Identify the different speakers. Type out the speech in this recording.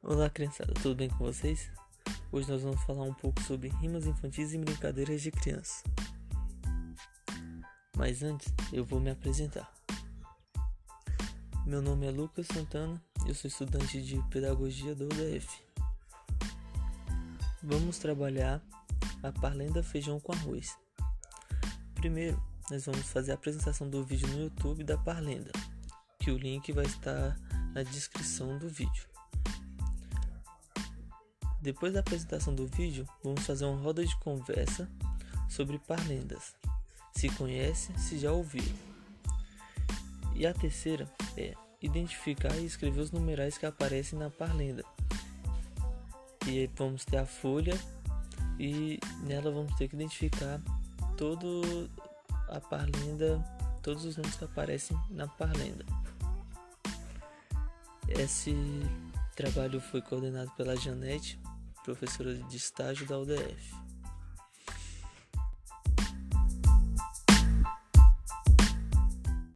Speaker 1: Olá criançada, tudo bem com vocês? Hoje nós vamos falar um pouco sobre rimas infantis e brincadeiras de criança. Mas antes eu vou me apresentar. Meu nome é Lucas Santana, eu sou estudante de Pedagogia do UDF. Vamos trabalhar a parlenda feijão com arroz. Primeiro, nós vamos fazer a apresentação do vídeo no YouTube da parlenda, que o link vai estar na descrição do vídeo. Depois da apresentação do vídeo, vamos fazer uma roda de conversa sobre parlendas. Se conhece, se já ouviu. E a terceira é identificar e escrever os numerais que aparecem na parlenda. E aí vamos ter a folha e nela vamos ter que identificar todo a parlenda, todos os nomes que aparecem na parlenda. Esse trabalho foi coordenado pela Janete professora de estágio da UDF.